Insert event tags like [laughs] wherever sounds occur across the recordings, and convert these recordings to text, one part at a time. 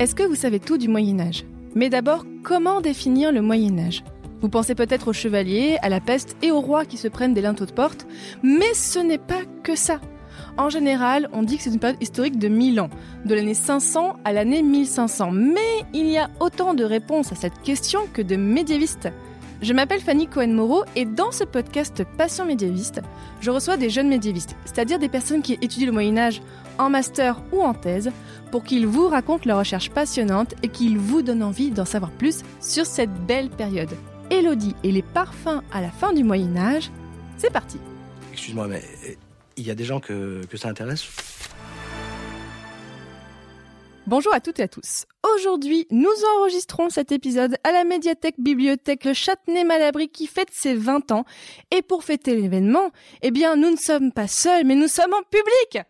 Est-ce que vous savez tout du Moyen Âge Mais d'abord, comment définir le Moyen Âge Vous pensez peut-être aux chevaliers, à la peste et aux rois qui se prennent des linteaux de porte, mais ce n'est pas que ça. En général, on dit que c'est une période historique de 1000 ans, de l'année 500 à l'année 1500. Mais il y a autant de réponses à cette question que de médiévistes. Je m'appelle Fanny Cohen-Moreau et dans ce podcast Passion médiéviste, je reçois des jeunes médiévistes, c'est-à-dire des personnes qui étudient le Moyen Âge en master ou en thèse, pour qu'ils vous racontent leurs recherches passionnantes et qu'ils vous donnent envie d'en savoir plus sur cette belle période. Élodie et les parfums à la fin du Moyen Âge, c'est parti Excuse-moi, mais euh, il y a des gens que ça intéresse? Bonjour à toutes et à tous. Aujourd'hui, nous enregistrons cet épisode à la médiathèque bibliothèque Le Châtenay-Malabry qui fête ses 20 ans. Et pour fêter l'événement, eh bien, nous ne sommes pas seuls, mais nous sommes en public.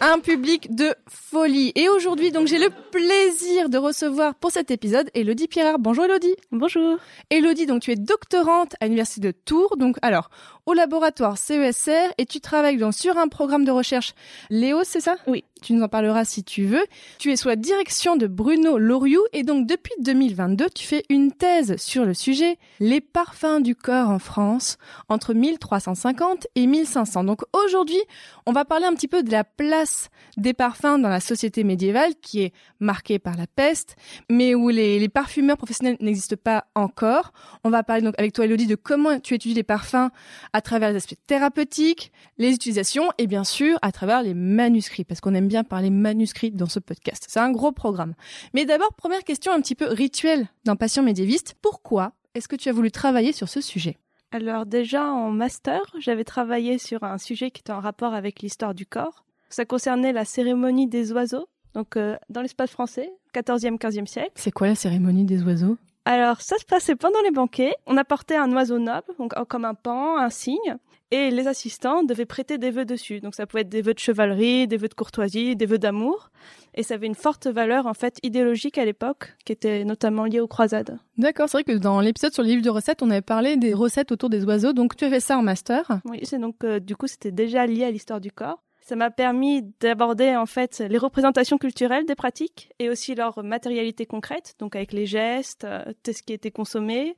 un public de folie. Et aujourd'hui, donc, j'ai le plaisir de recevoir pour cet épisode Elodie Pierre. Bonjour Elodie. Bonjour. Elodie, donc, tu es doctorante à l'Université de Tours. Donc, alors, au laboratoire CESR et tu travailles donc sur un programme de recherche Léo, c'est ça? Oui. Tu nous en parleras si tu veux. Tu es sous la direction de Bruno Loriou et donc depuis 2022, tu fais une thèse sur le sujet Les parfums du corps en France entre 1350 et 1500. Donc aujourd'hui, on va parler un petit peu de la place des parfums dans la société médiévale qui est marquée par la peste, mais où les, les parfumeurs professionnels n'existent pas encore. On va parler donc avec toi Elodie de comment tu étudies les parfums à travers les aspects thérapeutiques, les utilisations et bien sûr à travers les manuscrits parce qu'on aime bien parler manuscrits dans ce podcast. C'est un gros programme. Mais d'abord, première question un petit peu rituelle d'un patient médiéviste. Pourquoi est-ce que tu as voulu travailler sur ce sujet? Alors déjà en master, j'avais travaillé sur un sujet qui était en rapport avec l'histoire du corps. Ça concernait la cérémonie des oiseaux, donc euh, dans l'espace français, 14e, 15e siècle. C'est quoi la cérémonie des oiseaux? Alors ça se passait pendant les banquets. On apportait un oiseau noble, donc comme un pan, un cygne, et les assistants devaient prêter des vœux dessus. Donc ça pouvait être des vœux de chevalerie, des vœux de courtoisie, des vœux d'amour, et ça avait une forte valeur en fait idéologique à l'époque, qui était notamment liée aux croisades. D'accord, c'est vrai que dans l'épisode sur les livres de recettes, on avait parlé des recettes autour des oiseaux. Donc tu avais ça en master Oui, c'est donc euh, du coup c'était déjà lié à l'histoire du corps. Ça m'a permis d'aborder en fait les représentations culturelles des pratiques et aussi leur matérialité concrète, donc avec les gestes, euh, ce qui était consommé.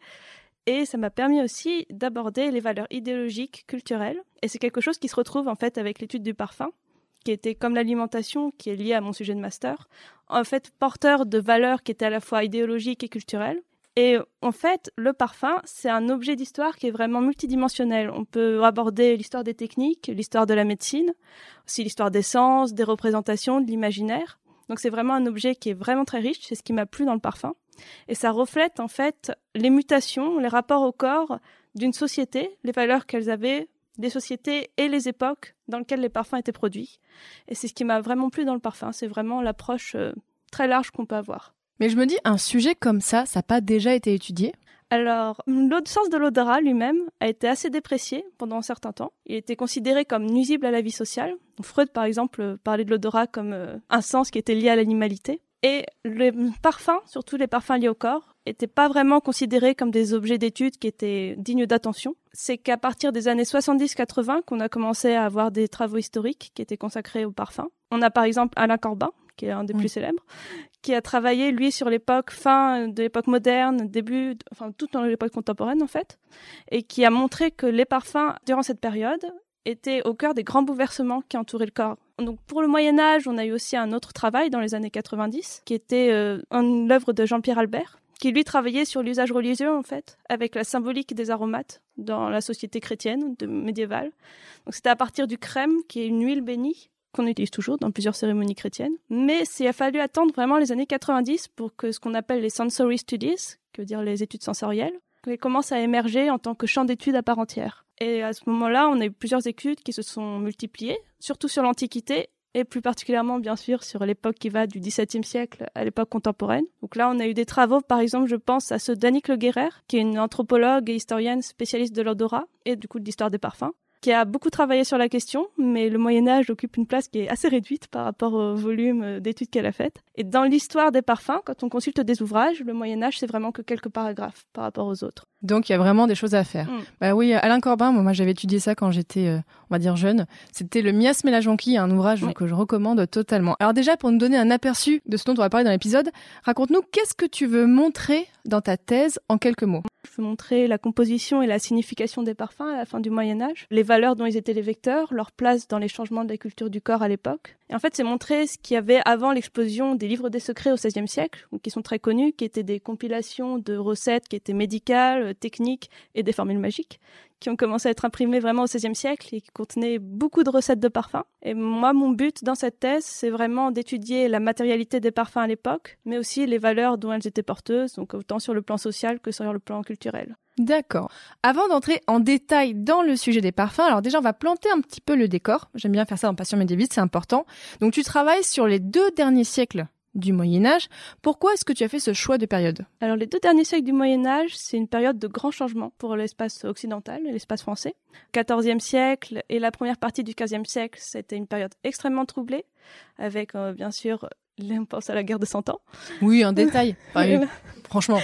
Et ça m'a permis aussi d'aborder les valeurs idéologiques, culturelles. Et c'est quelque chose qui se retrouve en fait avec l'étude du parfum, qui était comme l'alimentation, qui est liée à mon sujet de master, en fait porteur de valeurs qui étaient à la fois idéologiques et culturelles. Et en fait, le parfum, c'est un objet d'histoire qui est vraiment multidimensionnel. On peut aborder l'histoire des techniques, l'histoire de la médecine, aussi l'histoire des sens, des représentations, de l'imaginaire. Donc c'est vraiment un objet qui est vraiment très riche, c'est ce qui m'a plu dans le parfum. Et ça reflète en fait les mutations, les rapports au corps d'une société, les valeurs qu'elles avaient, des sociétés et les époques dans lesquelles les parfums étaient produits. Et c'est ce qui m'a vraiment plu dans le parfum, c'est vraiment l'approche euh, très large qu'on peut avoir. Mais je me dis, un sujet comme ça, ça n'a pas déjà été étudié? Alors, le sens de l'odorat lui-même a été assez déprécié pendant un certain temps. Il était considéré comme nuisible à la vie sociale. Freud, par exemple, parlait de l'odorat comme euh, un sens qui était lié à l'animalité. Et les parfums, surtout les parfums liés au corps, n'étaient pas vraiment considérés comme des objets d'étude qui étaient dignes d'attention. C'est qu'à partir des années 70-80 qu'on a commencé à avoir des travaux historiques qui étaient consacrés aux parfums. On a par exemple Alain Corbin, qui est un des plus célèbres, qui a travaillé, lui, sur l'époque fin de l'époque moderne, début, enfin, toute dans l'époque contemporaine, en fait, et qui a montré que les parfums, durant cette période, étaient au cœur des grands bouleversements qui entouraient le corps. Donc, pour le Moyen-Âge, on a eu aussi un autre travail dans les années 90, qui était euh, une œuvre de Jean-Pierre Albert, qui lui travaillait sur l'usage religieux, en fait, avec la symbolique des aromates dans la société chrétienne de médiévale. Donc, c'était à partir du crème, qui est une huile bénie, qu'on utilise toujours dans plusieurs cérémonies chrétiennes. Mais il a fallu attendre vraiment les années 90 pour que ce qu'on appelle les sensory studies, que veut dire les études sensorielles, commencent à émerger en tant que champ d'études à part entière. Et à ce moment-là, on a eu plusieurs études qui se sont multipliées, surtout sur l'Antiquité et plus particulièrement bien sûr sur l'époque qui va du XVIIe siècle à l'époque contemporaine. Donc là, on a eu des travaux, par exemple, je pense à ceux d'Annick Le Guerrer, qui est une anthropologue et historienne spécialiste de l'odorat et du coup de l'histoire des parfums qui a beaucoup travaillé sur la question, mais le Moyen Âge occupe une place qui est assez réduite par rapport au volume d'études qu'elle a faites. Et dans l'histoire des parfums, quand on consulte des ouvrages, le Moyen Âge, c'est vraiment que quelques paragraphes par rapport aux autres. Donc il y a vraiment des choses à faire. Mm. Bah oui, Alain Corbin, moi j'avais étudié ça quand j'étais, euh, on va dire jeune. C'était le Miasme et la jonquille, un ouvrage Oui. que je recommande totalement. Alors déjà, pour nous donner un aperçu de ce dont on va parler dans l'épisode, raconte-nous qu'est-ce que tu veux montrer dans ta thèse en quelques mots? Je veux montrer la composition et la signification des parfums à la fin du Moyen Âge, les valeurs dont ils étaient les vecteurs, leur place dans les changements de la culture du corps à l'époque. Et en fait, c'est montrer ce qu'il y avait avant l'explosion des livres des secrets au XVIe siècle, qui sont très connus, qui étaient des compilations de recettes qui étaient médicales, techniques et des formules magiques, qui ont commencé à être imprimées vraiment au XVIe siècle et qui contenaient beaucoup de recettes de parfums. Et moi, mon but dans cette thèse, c'est vraiment d'étudier la matérialité des parfums à l'époque, mais aussi les valeurs dont elles étaient porteuses, donc autant sur le plan social que sur le plan culturel. D'accord. Avant d'entrer en détail dans le sujet des parfums, alors déjà on va planter un petit peu le décor. J'aime bien faire ça en passion médiéviste, c'est important. Donc tu travailles sur les deux derniers siècles du Moyen Âge. Pourquoi est-ce que tu as fait ce choix de période? Alors les deux derniers siècles du Moyen Âge, c'est une période de grands changements pour l'espace occidental et l'espace français. 14e siècle et la première partie du 15e siècle, c'était une période extrêmement troublée, avec euh, bien sûr, on pense à la guerre de Cent Ans, Oui, un détail. [laughs] Enfin, oui, franchement,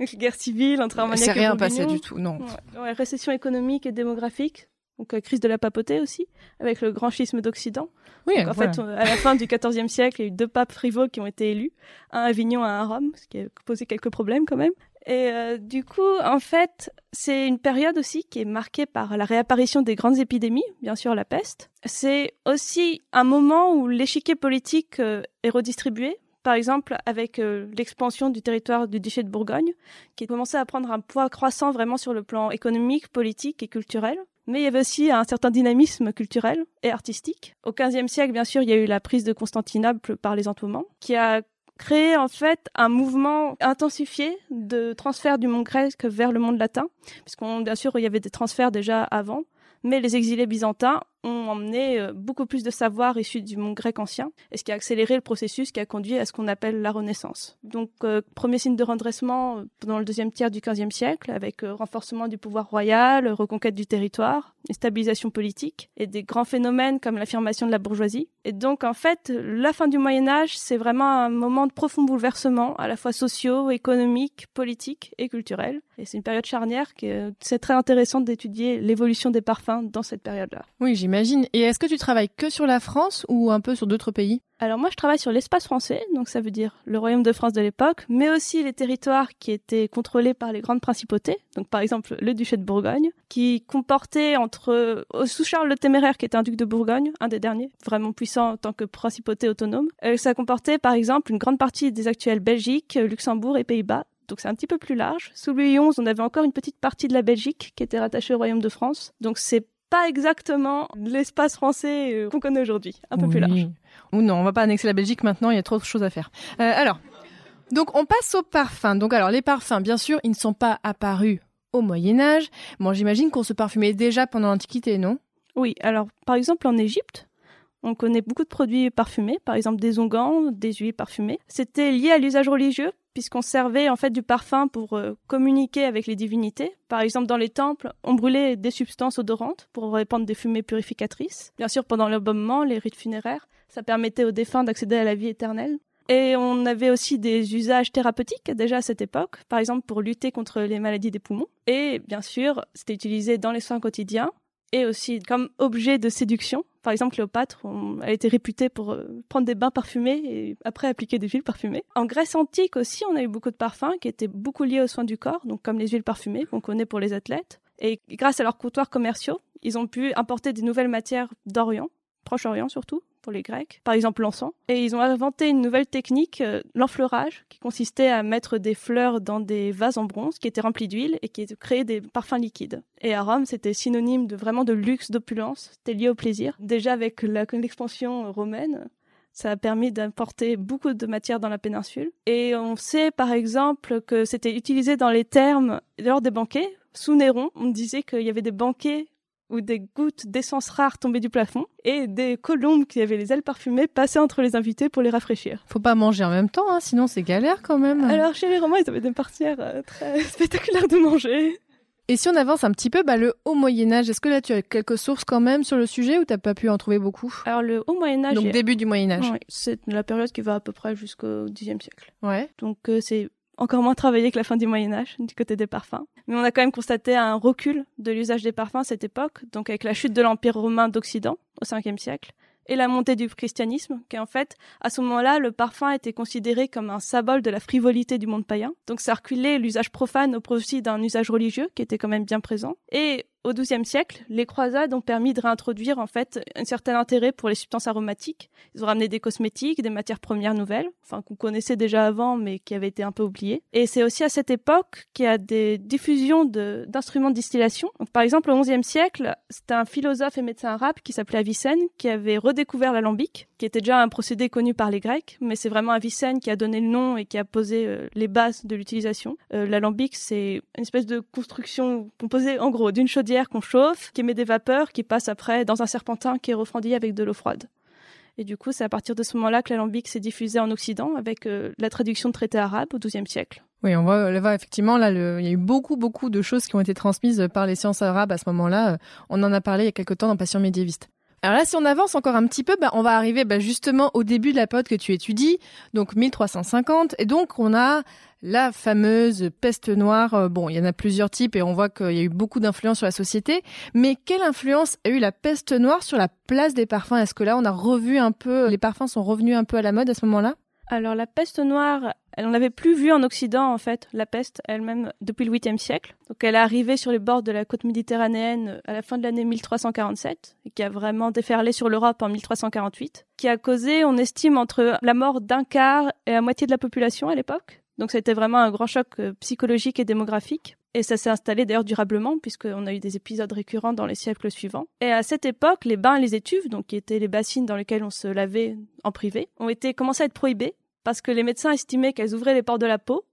[laughs] guerre civile entre Armagnac c'est et rien passé du tout. Non. Ouais, ouais, récession économique et démographique. Donc euh, crise de la papauté aussi, avec le grand schisme d'Occident. Oui, Donc, en voilà. fait, à la fin du XIVe siècle, il y a eu deux papes rivaux qui ont été élus, un à Avignon et un à Rome, ce qui a posé quelques problèmes quand même. Et euh, du coup, en fait, c'est une période aussi qui est marquée par la réapparition des grandes épidémies, bien sûr la peste. C'est aussi un moment où l'échiquier politique euh, est redistribué. Par exemple, avec euh, l'expansion du territoire du duché de Bourgogne, qui commençait à prendre un poids croissant vraiment sur le plan économique, politique et culturel. Mais il y avait aussi un certain dynamisme culturel et artistique. Au XVe siècle, bien sûr, il y a eu la prise de Constantinople par les Ottomans, qui a créé en fait un mouvement intensifié de transfert du monde grec vers le monde latin, puisqu'on bien sûr il y avait des transferts déjà avant, mais les exilés byzantins ont emmené euh, beaucoup plus de savoir issu du monde grec ancien, et ce qui a accéléré le processus qui a conduit à ce qu'on appelle la Renaissance. Donc, euh, premier signe de redressement euh, dans le deuxième tiers du XVe siècle, avec euh, renforcement du pouvoir royal, reconquête du territoire, et stabilisation politique, et des grands phénomènes comme l'affirmation de la bourgeoisie. Et donc, en fait, la fin du Moyen Âge, c'est vraiment un moment de profond bouleversement, à la fois sociaux, économiques, politiques et culturels. Et c'est une période charnière qui est, c'est très intéressant d'étudier l'évolution des parfums dans cette période-là. Oui, j'imagine. Et est-ce que tu travailles que sur la France ou un peu sur d'autres pays? Alors moi, je travaille sur l'espace français, donc ça veut dire le Royaume de France de l'époque, mais aussi les territoires qui étaient contrôlés par les grandes principautés, donc par exemple le duché de Bourgogne, qui comportait entre sous Charles le Téméraire, qui était un duc de Bourgogne, un des derniers, vraiment puissant en tant que principauté autonome. Euh, ça comportait par exemple une grande partie des actuelles Belgique, Luxembourg et Pays-Bas. Donc c'est un petit peu plus large. Sous Louis XI, on avait encore une petite partie de la Belgique qui était rattachée au Royaume de France. Donc c'est pas exactement l'espace français euh, qu'on connaît aujourd'hui, un peu plus large. Ou non, on va pas annexer la Belgique maintenant, il y a trop de choses à faire. Euh, alors, donc on passe aux parfums. Donc alors les parfums, bien sûr, ils ne sont pas apparus au Moyen Âge. Bon, j'imagine qu'on se parfumait déjà pendant l'Antiquité, non? Oui, alors par exemple en Égypte, on connaît beaucoup de produits parfumés, par exemple des onguents, des huiles parfumées. C'était lié à l'usage religieux puisqu'on servait en fait du parfum pour euh, communiquer avec les divinités. Par exemple, dans les temples, on brûlait des substances odorantes pour répandre des fumées purificatrices. Bien sûr, pendant l'embaumement, les rites funéraires, ça permettait aux défunts d'accéder à la vie éternelle. Et on avait aussi des usages thérapeutiques déjà à cette époque, par exemple pour lutter contre les maladies des poumons. Et bien sûr, c'était utilisé dans les soins quotidiens et aussi comme objet de séduction. Par exemple, Cléopâtre, on- elle était réputée pour euh, prendre des bains parfumés et après appliquer des huiles parfumées. En Grèce antique aussi, on a eu beaucoup de parfums qui étaient beaucoup liés aux soins du corps, donc comme les huiles parfumées qu'on connaît pour les athlètes. Et grâce à leurs comptoirs commerciaux, ils ont pu importer des nouvelles matières d'Orient, Proche-Orient surtout, pour les Grecs, par exemple l'encens. Et ils ont inventé une nouvelle technique, euh, l'enfleurage, qui consistait à mettre des fleurs dans des vases en bronze qui étaient remplis d'huile et qui créaient des parfums liquides. Et à Rome, c'était synonyme de vraiment de luxe, d'opulence, c'était lié au plaisir. Déjà avec l'expansion romaine, ça a permis d'importer beaucoup de matières dans la péninsule. Et on sait par exemple que c'était utilisé dans les termes lors des banquets. sous Néron, on disait qu'il y avait des banquets où des gouttes d'essence rare tombaient du plafond et des colombes qui avaient les ailes parfumées passaient entre les invités pour les rafraîchir. Faut pas manger en même temps, hein, sinon c'est galère quand même. Alors chez les Romains, ils avaient des partières euh, très [laughs] spectaculaires de manger. Et si on avance un petit peu, bah, le haut Moyen Âge, est-ce que là tu as quelques sources quand même sur le sujet ou t'as pas pu en trouver beaucoup? Alors le haut Moyen Âge, Donc début du Moyen Âge. Ouais, c'est la période qui va à peu près jusqu'au Xe siècle. Ouais. Donc euh, c'est encore moins travaillé que la fin du Moyen Âge du côté des parfums. Mais on a quand même constaté un recul de l'usage des parfums à cette époque, donc avec la chute de l'Empire romain d'Occident au Ve siècle et la montée du christianisme, qui en fait, à ce moment-là, le parfum était considéré comme un symbole de la frivolité du monde païen. Donc ça reculait l'usage profane au profit d'un usage religieux qui était quand même bien présent. Et au XIIe siècle, les croisades ont permis de réintroduire en fait un certain intérêt pour les substances aromatiques. Ils ont ramené des cosmétiques, des matières premières nouvelles, enfin qu'on connaissait déjà avant mais qui avaient été un peu oubliées. Et c'est aussi à cette époque qu'il y a des diffusions d'instruments de, distillation. Par exemple, au XIe siècle, c'était un philosophe et médecin arabe qui s'appelait Avicenne qui avait redécouvert l'alambic, qui était déjà un procédé connu par les Grecs, mais c'est vraiment Avicenne qui a donné le nom et qui a posé euh, les bases de l'utilisation. Euh, l'alambic, c'est une espèce de construction composée en gros d'une chaudière qu'on chauffe, qui émet des vapeurs, qui passent après dans un serpentin qui est refroidi avec de l'eau froide. Et du coup, c'est à partir de ce moment-là que l'alambic s'est diffusé en Occident avec euh, la traduction de traités arabes au XIIe siècle. Oui, on voit, effectivement, là, il y a eu beaucoup, beaucoup de choses qui ont été transmises par les sciences arabes à ce moment-là. On en a parlé il y a quelque temps dans Passion médiéviste. Alors là, si on avance encore un petit peu, bah, on va arriver bah, justement au début de la période que tu étudies, donc 1350, et donc on a la fameuse peste noire. Euh, bon, il y en a plusieurs types et on voit qu'il y a eu beaucoup d'influence sur la société, mais quelle influence a eu la peste noire sur la place des parfums? Est-ce que là, on a revu un peu, les parfums sont revenus un peu à la mode à ce moment-là? Alors la peste noire, elle, on l'avait plus vue en Occident en fait, la peste elle-même depuis le 8e siècle. Donc elle est arrivée sur les bords de la côte méditerranéenne à la fin de l'année 1347 et qui a vraiment déferlé sur l'Europe en 1348, qui a causé, on estime, entre la mort d'un quart et la moitié de la population à l'époque. Donc ça a été vraiment un grand choc euh, psychologique et démographique. Et ça s'est installé d'ailleurs durablement, puisqu'on a eu des épisodes récurrents dans les siècles suivants. Et à cette époque, les bains et les étuves, donc qui étaient les bassines dans lesquelles on se lavait en privé, ont été commencé à être prohibés, parce que les médecins estimaient qu'elles ouvraient les pores de la peau,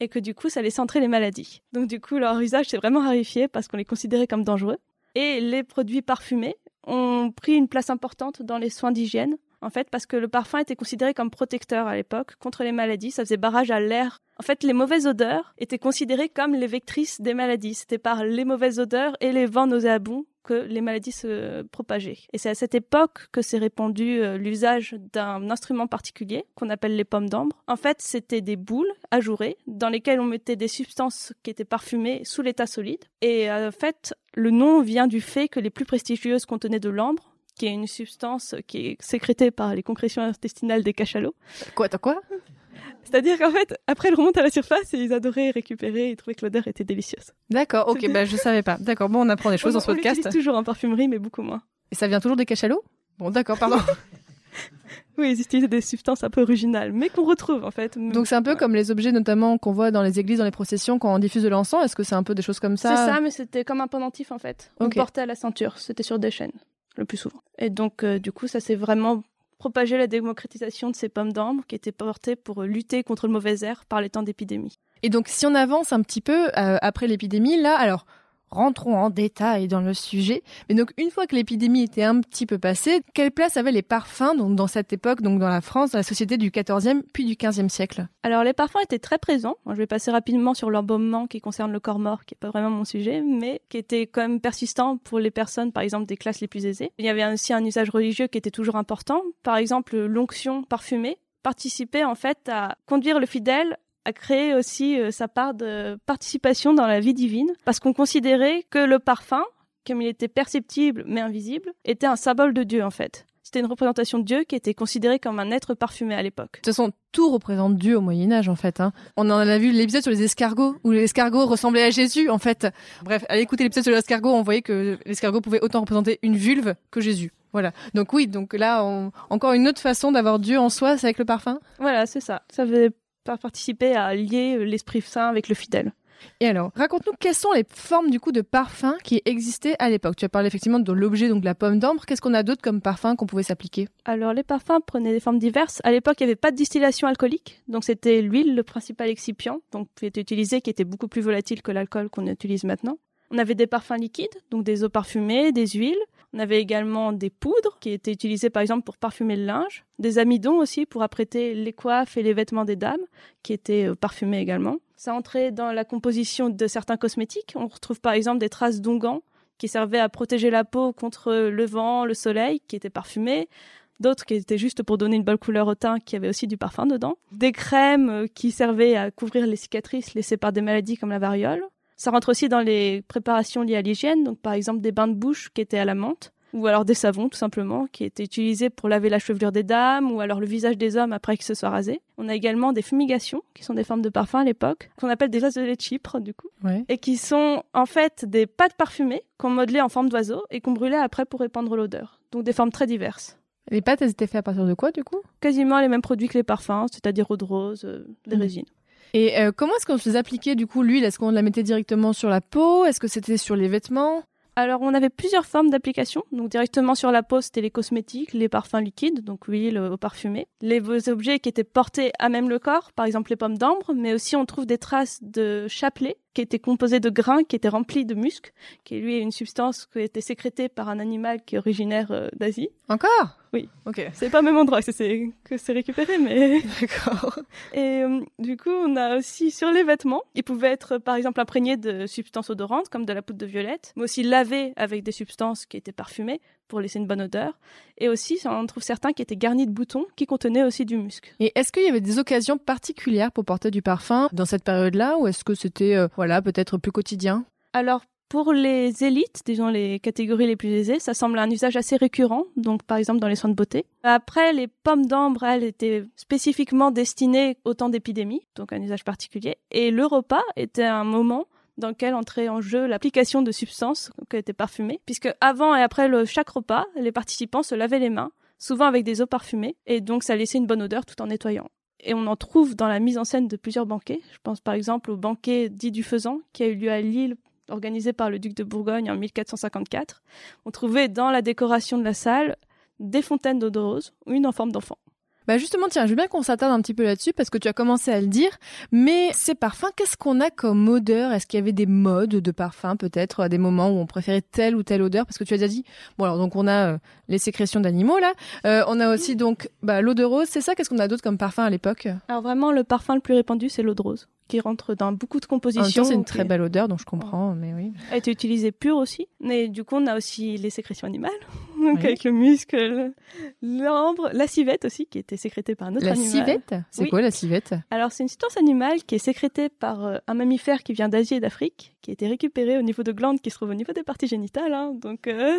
et que du coup, ça laissait entrer les maladies. Donc du coup, leur usage s'est vraiment rarifié, parce qu'on les considérait comme dangereux. Et les produits parfumés ont pris une place importante dans les soins d'hygiène, en fait, parce que le parfum était considéré comme protecteur à l'époque contre les maladies. Ça faisait barrage à l'air. En fait, les mauvaises odeurs étaient considérées comme les vectrices des maladies. C'était par les mauvaises odeurs et les vents nauséabonds que les maladies se propageaient. Et c'est à cette époque que s'est répandu euh, l'usage d'un instrument particulier qu'on appelle les pommes d'ambre. En fait, c'était des boules ajourées dans lesquelles on mettait des substances qui étaient parfumées sous l'état solide. Et euh, en fait, le nom vient du fait que les plus prestigieuses contenaient de l'ambre, qui est une substance qui est sécrétée par les concrétions intestinales des cachalots. Quoi, t'as quoi? C'est-à-dire qu'en fait, après, ils remontent à la surface et ils adoraient récupérer et trouvaient que l'odeur était délicieuse. D'accord, ok, bah je savais pas. D'accord, bon, on apprend des choses on, dans ce podcast. On toujours en parfumerie, mais beaucoup moins. Et ça vient toujours des cachalots? Bon, d'accord, pardon. [laughs] oui, ils utilisent des substances un peu originales, mais qu'on retrouve en fait. Donc c'est un peu comme les objets notamment qu'on voit dans les églises, dans les processions, quand on diffuse de l'encens. Est-ce que c'est un peu des choses comme ça? C'est ça, mais c'était comme un pendentif en fait. On portait à la ceinture, c'était sur des chaînes le plus souvent. Et donc, euh, du coup, ça s'est vraiment propagé la démocratisation de ces pommes d'ambre qui étaient portées pour lutter contre le mauvais air par les temps d'épidémie. Et donc, si on avance un petit peu euh, après l'épidémie, là, alors rentrons en détail dans le sujet. Mais donc, une fois que l'épidémie était un petit peu passée, quelle place avaient les parfums dans cette époque, donc dans la France, dans la société du XIVe puis du XVe siècle? Alors, les parfums étaient très présents. je vais passer rapidement sur l'embaumement qui concerne le corps mort, qui n'est pas vraiment mon sujet, mais qui était quand même persistant pour les personnes, par exemple, des classes les plus aisées. Il y avait aussi un usage religieux qui était toujours important. Par exemple, l'onction parfumée participait en fait à conduire le fidèle a créé aussi euh, sa part de participation dans la vie divine, parce qu'on considérait que le parfum, comme il était perceptible mais invisible, était un symbole de Dieu en fait. C'était une représentation de Dieu qui était considérée comme un être parfumé à l'époque. De toute façon, tout représente Dieu au Moyen Âge en fait. Hein. On en a vu l'épisode sur les escargots, où l'escargot ressemblait à Jésus en fait. Bref, allez écouter l'épisode sur l'escargot, on voyait que l'escargot pouvait autant représenter une vulve que Jésus. Voilà. Donc oui, donc là, encore une autre façon d'avoir Dieu en soi, c'est avec le parfum? Voilà, c'est ça. Ça faisait participer à lier l'Esprit Saint avec le fidèle. Et alors, raconte-nous quelles sont les formes du coup de parfums qui existaient à l'époque? Tu as parlé effectivement de l'objet, donc la pomme d'ambre. Qu'est-ce qu'on a d'autre comme parfum qu'on pouvait s'appliquer? Alors, les parfums prenaient des formes diverses. À l'époque, il n'y avait pas de distillation alcoolique, donc c'était l'huile le principal excipient, donc qui était utilisé, qui était beaucoup plus volatile que l'alcool qu'on utilise maintenant. On avait des parfums liquides, donc des eaux parfumées, des huiles. On avait également des poudres qui étaient utilisées par exemple pour parfumer le linge, des amidons aussi pour apprêter les coiffes et les vêtements des dames qui étaient euh, parfumés également. Ça entrait dans la composition de certains cosmétiques. On retrouve par exemple des traces d'onguents qui servaient à protéger la peau contre le vent, le soleil, qui étaient parfumés d'autres qui étaient juste pour donner une belle couleur au teint, qui avait aussi du parfum dedans, des crèmes euh, qui servaient à couvrir les cicatrices laissées par des maladies comme la variole. Ça rentre aussi dans les préparations liées à l'hygiène, donc par exemple des bains de bouche qui étaient à la menthe, ou alors des savons tout simplement, qui étaient utilisés pour laver la chevelure des dames, ou alors le visage des hommes après qu'ils se soient rasés. On a également des fumigations, qui sont des formes de parfum à l'époque, qu'on appelle des oiseaux de Chypre du coup, Ouais. et qui sont en fait des pâtes parfumées qu'on modelait en forme d'oiseau et qu'on brûlait après pour répandre l'odeur. Donc des formes très diverses Les pâtes, elles étaient faites à partir de quoi, du coup? Quasiment les mêmes produits que les parfums, c'est-à-dire eau de rose, euh, des Mhm. résines. Et euh, comment est-ce qu'on se les appliquait, du coup, l'huile? Est-ce qu'on la mettait directement sur la peau? Est-ce que c'était sur les vêtements? Alors, on avait plusieurs formes d'application. Donc, directement sur la peau, c'était les cosmétiques, les parfums liquides, donc huile au parfumé. Les objets qui étaient portés à même le corps, par exemple les pommes d'ambre, mais aussi on trouve des traces de chapelet qui étaient composés de grains qui étaient remplis de musc, qui lui est une substance qui a été sécrétée par un animal qui est originaire euh, d'Asie. Encore? Oui. Ok. C'est pas au même endroit que c'est que c'est récupéré, mais [laughs] [laughs] D'accord. Et euh, du coup, on a aussi sur les vêtements, ils pouvaient être par exemple imprégnés de substances odorantes comme de la poudre de violette, mais aussi lavés avec des substances qui étaient parfumées pour laisser une bonne odeur. Et aussi, on trouve certains qui étaient garnis de boutons qui contenaient aussi du musc. Et est-ce qu'il y avait des occasions particulières pour porter du parfum dans cette période-là ou est-ce que c'était euh, voilà peut-être plus quotidien? Alors, pour les élites, disons les catégories les plus aisées, ça semble un usage assez récurrent, donc par exemple dans les soins de beauté. Après, les pommes d'ambre, elles étaient spécifiquement destinées au temps d'épidémie, donc un usage particulier. Et le repas était un moment dans lequel entrait en jeu l'application de substances qui étaient parfumées, puisque avant et après chaque repas, les participants se lavaient les mains, souvent avec des eaux parfumées, et donc ça laissait une bonne odeur tout en nettoyant. Et on en trouve dans la mise en scène de plusieurs banquets. Je pense par exemple au banquet dit du Faisan, qui a eu lieu à Lille organisé par le duc de Bourgogne en 1454, on trouvait dans la décoration de la salle des fontaines d'eau de rose, une en forme d'enfant. Bah justement, tiens, je veux bien qu'on s'attarde un petit peu là-dessus parce que tu as commencé à le dire. Mais ces parfums, qu'est-ce qu'on a comme odeur? Est-ce qu'il y avait des modes de parfums peut-être à des moments où on préférait telle ou telle odeur? Parce que tu as déjà dit, bon alors donc on a euh, les sécrétions d'animaux là, Euh, on a aussi donc bah, l'eau de rose. C'est ça? Qu'est-ce qu'on a d'autre comme parfum à l'époque? Alors vraiment, le parfum le plus répandu, c'est l'eau de rose, qui rentre dans beaucoup de compositions. c'est une très belle odeur, donc je comprends. Mais oui. a été utilisée pure aussi. Mais du coup, on a aussi les sécrétions animales, [laughs] donc Oui. avec le musc, le- l'ambre, la civette aussi, qui était sécrétée par un autre La animal. civette? C'est Oui. quoi la civette? Alors, c'est une substance animale qui est sécrétée par euh, un mammifère qui vient d'Asie et d'Afrique, qui a été récupérée au niveau de glandes qui se trouvent au niveau des parties génitales. hein. donc, euh,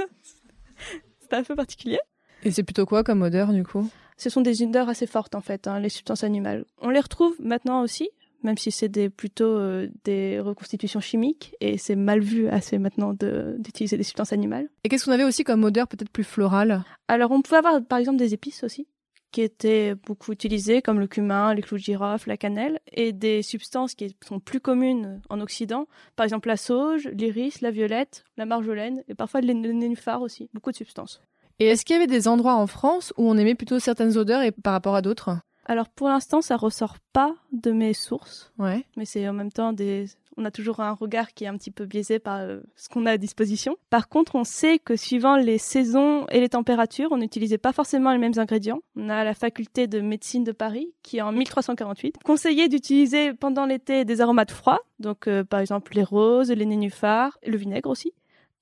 [laughs] c'est un peu particulier. Et c'est plutôt quoi comme odeur du coup? Ce sont des odeurs assez fortes, en fait, hein, les substances animales. On les retrouve maintenant aussi, même si c'est des, plutôt euh, des reconstitutions chimiques, et c'est mal vu assez maintenant de- d'utiliser des substances animales. Et qu'est-ce qu'on avait aussi comme odeur peut-être plus florale? Alors, on pouvait avoir, par exemple, des épices aussi, qui étaient beaucoup utilisées, comme le cumin, les clous de girofle, la cannelle, et des substances qui sont plus communes en Occident, par exemple la sauge, l'iris, la violette, la marjolaine, et parfois le nénuphar aussi, beaucoup de substances. Et est-ce qu'il y avait des endroits en France où on aimait plutôt certaines odeurs et par rapport à d'autres? Alors, pour l'instant, ça ressort pas de mes sources, Ouais. mais c'est en même temps des... On a toujours un regard qui est un petit peu biaisé par euh, ce qu'on a à disposition. Par contre, on sait que suivant les saisons et les températures, on n'utilisait pas forcément les mêmes ingrédients. On a la faculté de médecine de Paris qui, en 1348, conseillait d'utiliser pendant l'été des aromates froids, donc euh, par exemple les roses, les nénuphars, le vinaigre aussi,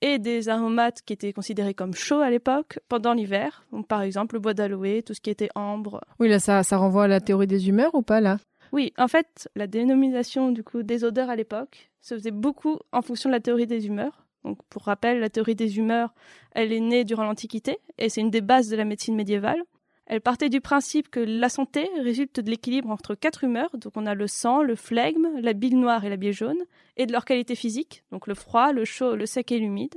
et des aromates qui étaient considérés comme chauds à l'époque pendant l'hiver, par exemple le bois d'aloe, tout ce qui était ambre, Oui, là, ça, ça renvoie à la théorie des humeurs ou pas, là? Oui, en fait, la dénomination du coup des odeurs à l'époque se faisait beaucoup en fonction de la théorie des humeurs. Donc, pour rappel, la théorie des humeurs, elle est née durant l'Antiquité et c'est une des bases de la médecine médiévale. Elle partait du principe que la santé résulte de l'équilibre entre quatre humeurs. Donc, on a le sang, le flegme, la bile noire et la bile jaune, et de leur qualité physique. Donc, le froid, le chaud, le sec et l'humide.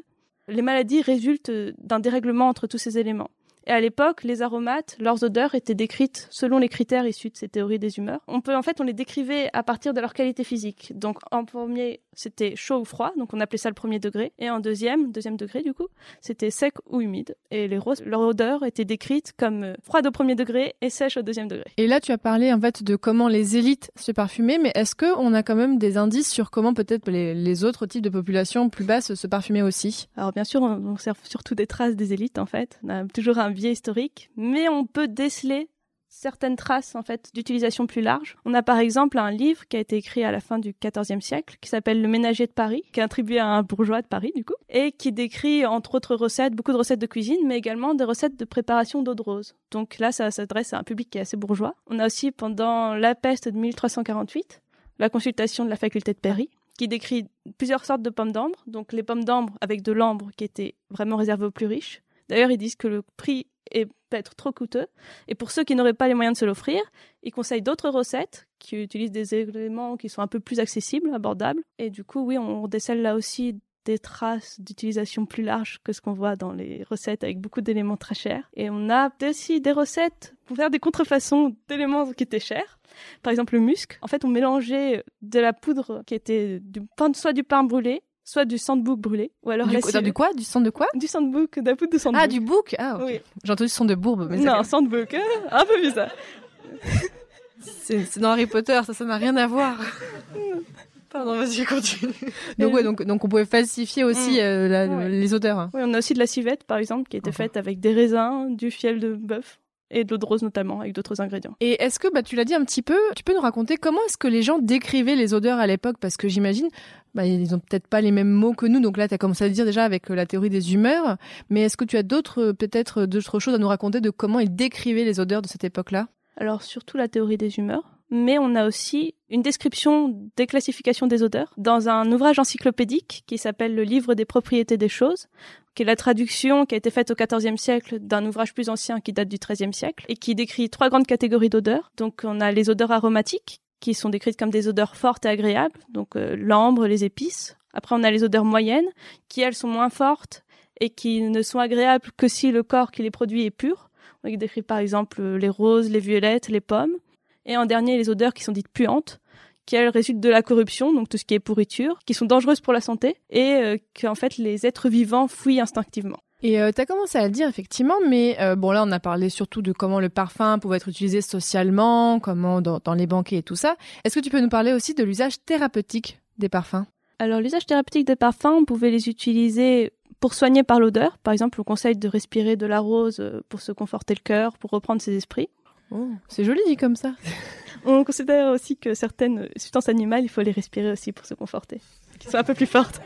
Les maladies résultent d'un dérèglement entre tous ces éléments. Et à l'époque, les aromates, leurs odeurs étaient décrites selon les critères issus de ces théories des humeurs. On peut, en fait, on les décrivait à partir de leur qualité physique. Donc, en premier, c'était chaud ou froid, donc on appelait ça le premier degré. Et en deuxième, deuxième degré du coup, c'était sec ou humide. Et les roses, leur odeur était décrite comme euh, froide au premier degré et sèche au deuxième degré. Et là, tu as parlé en fait de comment les élites se parfumaient, mais est-ce que on a quand même des indices sur comment peut-être les, les autres types de populations plus basses se parfumaient aussi? Alors bien sûr, on observe surtout des traces des élites en fait. On a toujours un biais historique, mais on peut déceler certaines traces en fait d'utilisation plus large. On a par exemple un livre qui a été écrit à la fin du XIVe siècle qui s'appelle Le Ménager de Paris, qui est attribué à un bourgeois de Paris du coup, et qui décrit entre autres recettes, beaucoup de recettes de cuisine, mais également des recettes de préparation d'eau de rose. Donc là, ça s'adresse à un public qui est assez bourgeois. On a aussi pendant la peste de 1348 la consultation de la faculté de Paris qui décrit plusieurs sortes de pommes d'ambre, donc les pommes d'ambre avec de l'ambre qui était vraiment réservées aux plus riches. D'ailleurs, ils disent que le prix est peut-être trop coûteux. Et pour ceux qui n'auraient pas les moyens de se l'offrir, ils conseillent d'autres recettes qui utilisent des éléments qui sont un peu plus accessibles, abordables. Et du coup, oui, on décèle là aussi des traces d'utilisation plus larges que ce qu'on voit dans les recettes avec beaucoup d'éléments très chers. Et on a aussi des recettes pour faire des contrefaçons d'éléments qui étaient chers. Par exemple, le musc. En fait, on mélangeait de la poudre qui était du pain, soit du pain brûlé, soit du sandbook brûlé, ou alors du, la du quoi? Du sang de quoi? Du sandbook, poudre de sandbook. Ah, du book Ah, okay. Oui. J'ai entendu son de bourbe. Mais non, sandbook, hein un peu bizarre. [laughs] C'est dans Harry Potter, ça, ça n'a rien à voir. [laughs] Pardon, vas-y, continue. Donc, ouais, donc, donc on pouvait falsifier aussi Mm. euh, la- Ouais. les odeurs. hein. Oui, on a aussi de la civette, par exemple, qui était faite avec des raisins, du fiel de bœuf et de l'eau de rose notamment, avec d'autres ingrédients. Et est-ce que, bah, tu l'as dit un petit peu, tu peux nous raconter comment est-ce que les gens décrivaient les odeurs à l'époque? Parce que j'imagine, bah, ils ont peut-être pas les mêmes mots que nous. Donc là, tu as commencé à le dire déjà avec euh, la théorie des humeurs. Mais est-ce que tu as d'autres, euh, peut-être, d'autres choses à nous raconter de comment ils décrivaient les odeurs de cette époque-là? Alors, surtout la théorie des humeurs, mais on a aussi une description des classifications des odeurs dans un ouvrage encyclopédique qui s'appelle Le livre des propriétés des choses, qui est la traduction qui a été faite au XIVe siècle d'un ouvrage plus ancien qui date du XIIIe siècle et qui décrit trois grandes catégories d'odeurs. Donc, on a les odeurs aromatiques qui sont décrites comme des odeurs fortes et agréables, donc euh, l'ambre, les épices. Après, on a les odeurs moyennes qui, elles, sont moins fortes et qui ne sont agréables que si le corps qui les produit est pur. On décrit par exemple euh, les roses, les violettes, les pommes. Et en dernier, les odeurs qui sont dites puantes, qui elles résultent de la corruption, donc tout ce qui est pourriture, qui sont dangereuses pour la santé et euh, que en fait les êtres vivants fuient instinctivement. Et tu as commencé à le dire effectivement, mais euh, bon là on a parlé surtout de comment le parfum pouvait être utilisé socialement, comment dans, dans les banquets et tout ça. Est-ce que tu peux nous parler aussi de l'usage thérapeutique des parfums? Alors l'usage thérapeutique des parfums, on pouvait les utiliser pour soigner par l'odeur. Par exemple, on conseille de respirer de la rose euh, pour se conforter le cœur, pour reprendre ses esprits. Oh, C'est joli dit comme ça. [laughs] On considère aussi que certaines substances animales, il faut les respirer aussi pour se conforter, qui sont un peu plus fortes.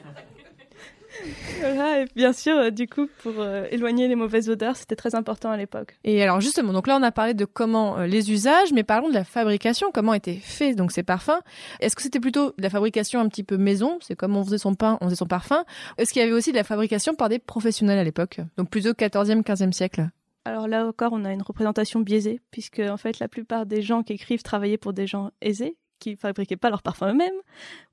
Voilà, et bien sûr, euh, du coup, pour euh, éloigner les mauvaises odeurs, c'était très important à l'époque. Et alors justement, donc là on a parlé de comment euh, les usages, mais parlons de la fabrication, comment étaient faits donc ces parfums. Est-ce que c'était plutôt de la fabrication un petit peu maison, c'est comme on faisait son pain, on faisait son parfum. Est-ce qu'il y avait aussi de la fabrication par des professionnels à l'époque, donc plutôt 14e, 15e siècle Alors là encore, on a une représentation biaisée, puisque en fait, la plupart des gens qui écrivent travaillaient pour des gens aisés, qui fabriquaient pas leurs parfums eux-mêmes.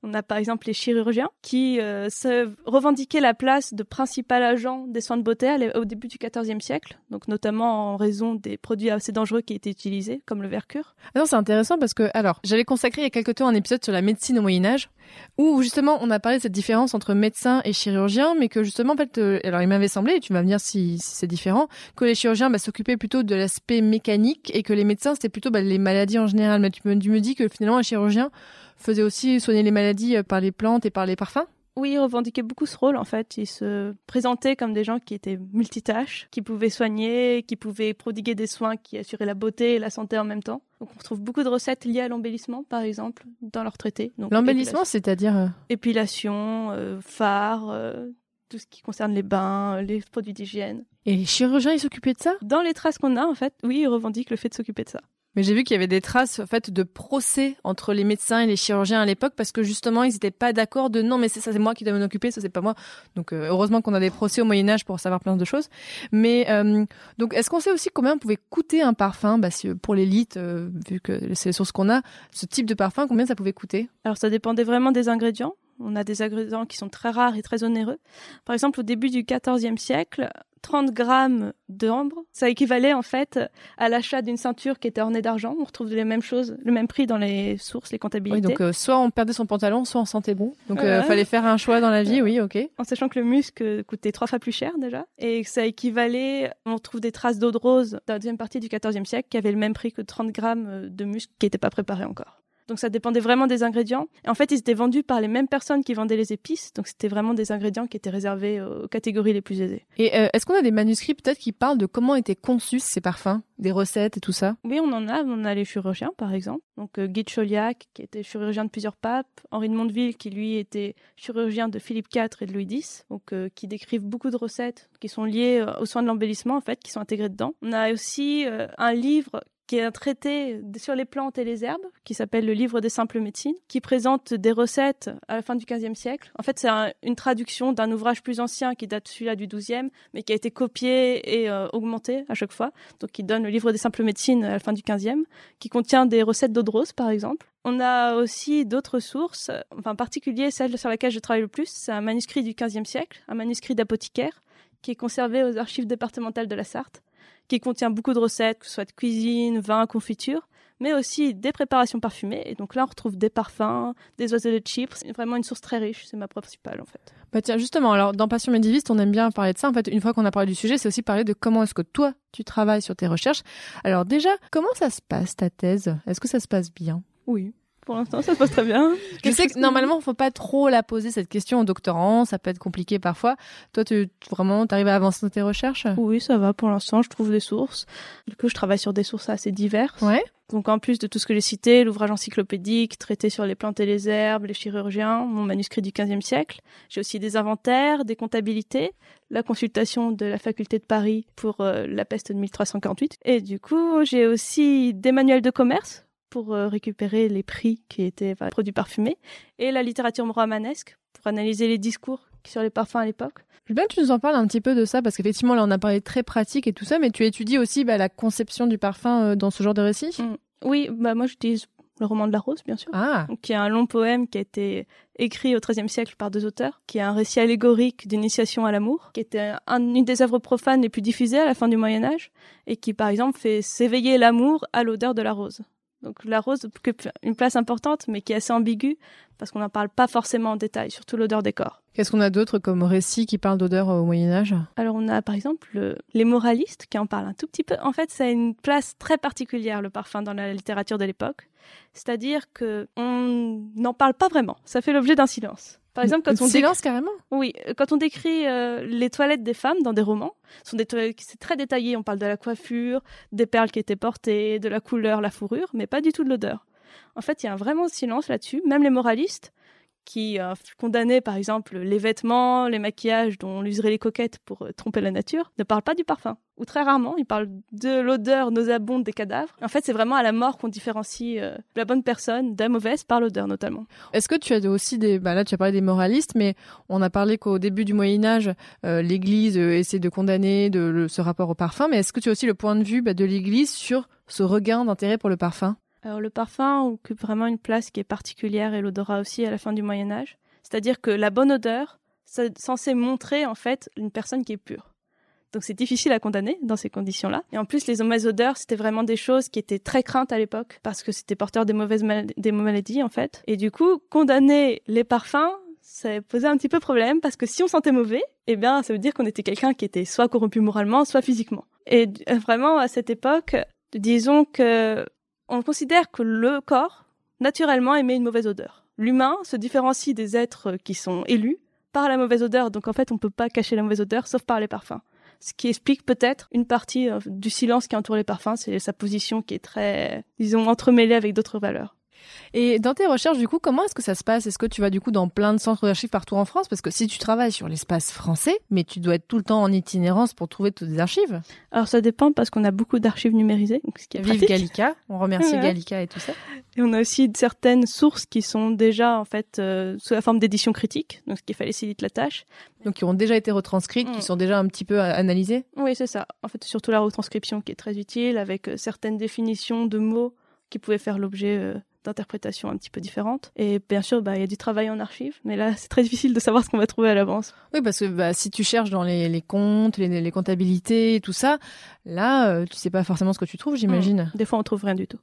On a par exemple les chirurgiens qui euh, se revendiquaient la place de principal agent des soins de beauté au début du XIVe siècle, donc notamment en raison des produits assez dangereux qui étaient utilisés, comme le mercure. Ah Non, c'est intéressant parce que, alors, j'avais consacré il y a quelque temps un épisode sur la médecine au Moyen-Âge, où justement on a parlé de cette différence entre médecin et chirurgien, mais que justement, en fait, euh, alors il m'avait semblé, et tu vas me si c'est différent, que les chirurgiens bah, s'occupaient plutôt de l'aspect mécanique et que les médecins c'était plutôt bah, les maladies en général. Mais tu me, tu me dis que finalement un chirurgien faisait aussi soigner les maladies euh, par les plantes et par les parfums? Oui, ils revendiquaient beaucoup ce rôle en fait. Ils se présentaient comme des gens qui étaient multitâches, qui pouvaient soigner, qui pouvaient prodiguer des soins qui assuraient la beauté et la santé en même temps. Donc on retrouve beaucoup de recettes liées à l'embellissement, par exemple, dans leurs traités. Donc, L'embellissement, c'est-à-dire... euh, épilation, euh, phare, euh, tout ce qui concerne les bains, les produits d'hygiène. Et les chirurgiens, ils s'occupaient de ça? Dans les traces qu'on a, en fait, oui, ils revendiquent le fait de s'occuper de ça. Mais j'ai vu qu'il y avait des traces en fait de procès entre les médecins et les chirurgiens à l'époque parce que justement ils n'étaient pas d'accord de non mais c'est ça c'est moi qui dois m'en occuper ça c'est pas moi donc euh, heureusement qu'on a des procès au Moyen Âge pour savoir plein de choses. Mais euh, donc est-ce qu'on sait aussi combien pouvait coûter un parfum? Bah, pour l'élite euh, vu que c'est les sources qu'on a ce type de parfum combien ça pouvait coûter? Alors ça dépendait vraiment des ingrédients. On a des ingrédients qui sont très rares et très onéreux. Par exemple, au début du XIVe siècle, 30 grammes d'ambre, ça équivalait en fait à l'achat d'une ceinture qui était ornée d'argent. On retrouve les mêmes choses, le même prix dans les sources, les comptabilités. Oui, donc euh, soit on perdait son pantalon, soit on sentait bon. Donc il Ouais. fallait faire un choix dans la vie, oui, ok. en sachant que le musc euh, coûtait trois fois plus cher déjà, et que ça équivalait, on trouve des traces d'eau de rose dans la deuxième partie du XIVe siècle qui avait le même prix que 30 grammes euh, de musc qui n'étaient pas préparés encore. Donc ça dépendait vraiment des ingrédients. Et en fait, ils étaient vendus par les mêmes personnes qui vendaient les épices, donc c'était vraiment des ingrédients qui étaient réservés aux catégories les plus aisées. Et euh, est-ce qu'on a des manuscrits peut-être qui parlent de comment étaient conçus ces parfums, des recettes et tout ça? Oui, on en a. On a les chirurgiens, par exemple. Donc euh, Guy de Chauliac, qui était chirurgien de plusieurs papes. Henri de Mondeville, qui lui était chirurgien de Philippe IV et de Louis X. Donc euh, qui décrivent beaucoup de recettes qui sont liées euh, aux soins de l'embellissement, en fait, qui sont intégrées dedans. On a aussi un livre qui est un traité sur les plantes et les herbes, qui s'appelle le livre des simples médecines, qui présente des recettes à la fin du XVe siècle. En fait, c'est un- une traduction d'un ouvrage plus ancien qui date celui-là du XIIe, mais qui a été copié et euh, augmenté à chaque fois. Donc, qui donne le livre des simples médecines à la fin du XVe, qui contient des recettes d'eau de rose, par exemple. On a aussi d'autres sources, enfin en particulier celle sur laquelle je travaille le plus, c'est un manuscrit du XVe siècle, un manuscrit d'apothicaire, qui est conservé aux archives départementales de la Sarthe, qui contient beaucoup de recettes, que ce soit de cuisine, vin, confiture, mais aussi des préparations parfumées. Et donc là, on retrouve des parfums, des oiseaux de Chypre. C'est vraiment une source très riche, c'est ma principale en fait. Bah tiens, justement, alors dans Passion médiéviste, on aime bien parler de ça. En fait, une fois qu'on a parlé du sujet, c'est aussi parler de comment est-ce que toi, tu travailles sur tes recherches. Alors déjà, comment ça se passe ta thèse? Est-ce que ça se passe bien? Oui. Pour l'instant, ça se passe très bien. Je sais que normalement, faut pas trop la poser cette question au doctorant, ça peut être compliqué parfois. Toi, tu vraiment, t'arrives à avancer dans tes recherches? Oui, ça va pour l'instant, je trouve des sources. Du coup, je travaille sur des sources assez diverses. Ouais. Donc en plus de tout ce que j'ai cité, l'ouvrage encyclopédique, traité sur les plantes et les herbes, les chirurgiens, mon manuscrit du XVe siècle, j'ai aussi des inventaires, des comptabilités, la consultation de la faculté de Paris pour euh, la peste de 1348. Et du coup, j'ai aussi des manuels de commerce pour euh, récupérer les prix qui étaient enfin, produits parfumés et la littérature romanesque pour analyser les discours sur les parfums à l'époque. Je veux bien que tu nous en parles un petit peu de ça, parce qu'effectivement, là, on a parlé très pratique et tout ça, mais tu étudies aussi bah, la conception du parfum euh, dans ce genre de récit? Oui, bah moi j'utilise le roman de la rose, bien sûr. Ah, qui est un long poème qui a été écrit au XIIIe siècle par deux auteurs, qui est un récit allégorique d'initiation à l'amour, qui était un- une des œuvres profanes les plus diffusées à la fin du Moyen Âge, et qui par exemple fait s'éveiller l'amour à l'odeur de la rose. Donc la rose occupe une place importante, mais qui est assez ambiguë, parce qu'on n'en parle pas forcément en détail, surtout l'odeur des corps. Qu'est-ce qu'on a d'autre comme récit qui parle d'odeur euh, au Moyen-Âge? Alors on a par exemple le- les moralistes qui en parlent un tout petit peu. En fait, ça a une place très particulière le parfum dans la littérature de l'époque. C'est-à-dire que on n'en parle pas vraiment. Ça fait l'objet d'un silence. Par exemple, quand décrit- carrément? oui, euh, quand on décrit euh, les toilettes des femmes dans des romans, ce sont des toilettes qui c'est très détaillé. On parle de la coiffure, des perles qui étaient portées, de la couleur, la fourrure, mais pas du tout de l'odeur. En fait, il y a un vraiment silence là-dessus. Même les moralistes, qui euh, condamnaient par exemple les vêtements, les maquillages dont on userait les coquettes pour euh, tromper la nature, ne parlent pas du parfum. Ou très rarement, ils parlent de l'odeur nauséabonde des cadavres. En fait, c'est vraiment à la mort qu'on différencie euh, la bonne personne de la mauvaise par l'odeur notamment. Est-ce que tu as aussi des... Bah là, tu as parlé des moralistes, mais on a parlé qu'au début du Moyen Âge, euh, l'Église essaie de condamner ce rapport au parfum, mais est-ce que tu as aussi le point de vue bah, de l'Église sur ce regain d'intérêt pour le parfum? Alors le parfum occupe vraiment une place qui est particulière et l'odorat aussi à la fin du Moyen Âge. C'est-à-dire que la bonne odeur, c'est censé montrer en fait une personne qui est pure. Donc c'est difficile à condamner dans ces conditions-là. Et en plus, les mauvaises odeurs, c'était vraiment des choses qui étaient très craintes à l'époque parce que c'était porteur des mauvaises maladies, des maladies en fait. Et du coup, condamner les parfums, ça posait un petit peu problème parce que si on sentait mauvais, eh bien, ça veut dire qu'on était quelqu'un qui était soit corrompu moralement, soit physiquement. Et vraiment, à cette époque, disons que on considère que le corps, naturellement, émet une mauvaise odeur. L'humain se différencie des êtres qui sont élus par la mauvaise odeur, donc en fait, on peut pas cacher la mauvaise odeur sauf par les parfums. Ce qui explique peut-être une partie euh, du silence qui entoure les parfums, c'est sa position qui est très, disons, entremêlée avec d'autres valeurs. Et dans tes recherches, du coup, comment est-ce que ça se passe? Est-ce que tu vas du coup dans plein de centres d'archives partout en France? Parce que si tu travailles sur l'espace français, mais tu dois être tout le temps en itinérance pour trouver toutes les archives. Alors ça dépend parce qu'on a beaucoup d'archives numérisées, donc ce qui est Vive pratique. Gallica, on remercie Ouais. Gallica et tout ça. Et on a aussi certaines sources qui sont déjà en fait euh, sous la forme d'édition critique, donc ce qui facilite la tâche. Donc qui ont déjà été retranscrites, Mm. qui sont déjà un petit peu euh, analysées. Oui, c'est ça. En fait, surtout la retranscription qui est très utile avec euh, certaines définitions de mots qui pouvaient faire l'objet euh, d'interprétations un petit peu différentes. Et bien sûr, bah, il y a du travail en archive, mais là, c'est très difficile de savoir ce qu'on va trouver à l'avance. Oui, parce que bah, si tu cherches dans les, les comptes, les, les, comptabilités et tout ça, là, euh, tu sais pas forcément ce que tu trouves, j'imagine. Mmh. Des fois, on trouve rien du tout.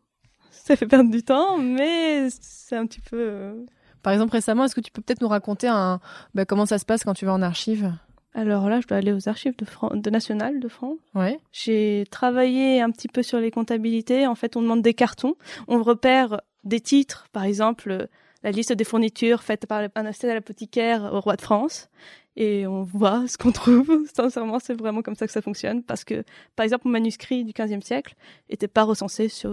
Ça fait perdre du temps, mais c'est un petit peu... Euh, Par exemple, récemment, est-ce que tu peux peut-être nous raconter un, bah, comment ça se passe quand tu vas en archive? Alors là, je dois aller aux archives de, Fran de National de France. Ouais. J'ai travaillé un petit peu sur les comptabilités. En fait, on demande des cartons. On repère des titres, par exemple, la liste des fournitures faites par un à l'apothicaire au roi de France et on voit ce qu'on trouve. [laughs] Sincèrement, c'est vraiment comme ça que ça fonctionne parce que, par exemple, mon manuscrit du 15e siècle était pas recensé sur,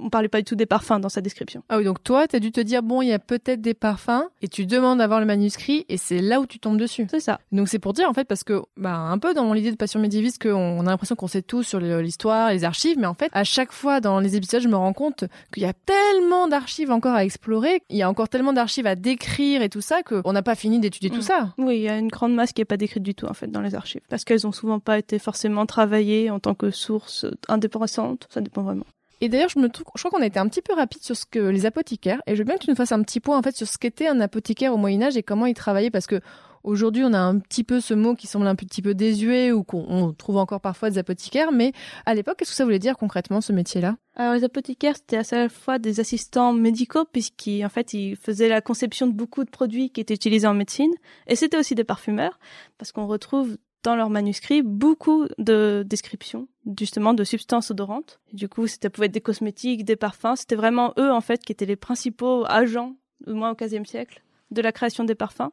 on parlait pas du tout des parfums dans sa description. Ah oui, donc toi, tu as dû te dire, bon, il y a peut-être des parfums et tu demandes d'avoir le manuscrit et c'est là où tu tombes dessus. C'est ça. Donc c'est pour dire, en fait, parce que, bah, un peu dans mon idée de passion médiéviste qu'on a l'impression qu'on sait tout sur l'histoire, les archives, mais en fait, à chaque fois dans les épisodes, je me rends compte qu'il y a tellement d'archives encore à explorer, il y a encore tellement d'archives à décrire et tout ça qu'on n'a pas fini d'étudier tout Mm. ça. Oui, il y a une grande masse qui est pas décrite du tout en fait dans les archives parce qu'elles ont souvent pas été forcément travaillées en tant que source indépendante. Ça dépend vraiment. Et d'ailleurs, je me trouve, je crois qu'on a été un petit peu rapide sur ce que les apothicaires, et je veux bien que tu nous fasses un petit point en fait sur ce qu'était un apothicaire au Moyen Âge et comment il travaillait, parce que aujourd'hui on a un petit peu ce mot qui semble un petit peu désuet ou qu'on on trouve encore parfois des apothicaires, mais à l'époque, qu'est-ce que ça voulait dire concrètement ce métier-là? Alors les apothicaires c'était à la fois des assistants médicaux puisqu'ils en fait ils faisaient la conception de beaucoup de produits qui étaient utilisés en médecine, et c'était aussi des parfumeurs parce qu'on retrouve dans leurs manuscrits beaucoup de descriptions justement de substances odorantes. Du coup, c'était pouvait être des cosmétiques, des parfums. C'était vraiment eux en fait qui étaient les principaux agents, au moins au XVe siècle, de la création des parfums.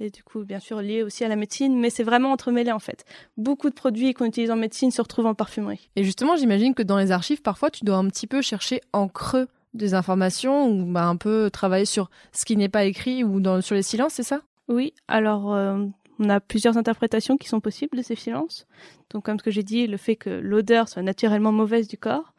Et du coup, bien sûr, liés aussi à la médecine, mais c'est vraiment entremêlé en fait. Beaucoup de produits qu'on utilise en médecine se retrouvent en parfumerie. Et justement, j'imagine que dans les archives, parfois, tu dois un petit peu chercher en creux des informations ou bah, un peu travailler sur ce qui n'est pas écrit ou dans, sur les silences, c'est ça? Oui, alors euh, on a plusieurs interprétations qui sont possibles de ces silences. Donc, comme ce que j'ai dit, le fait que l'odeur soit naturellement mauvaise du corps,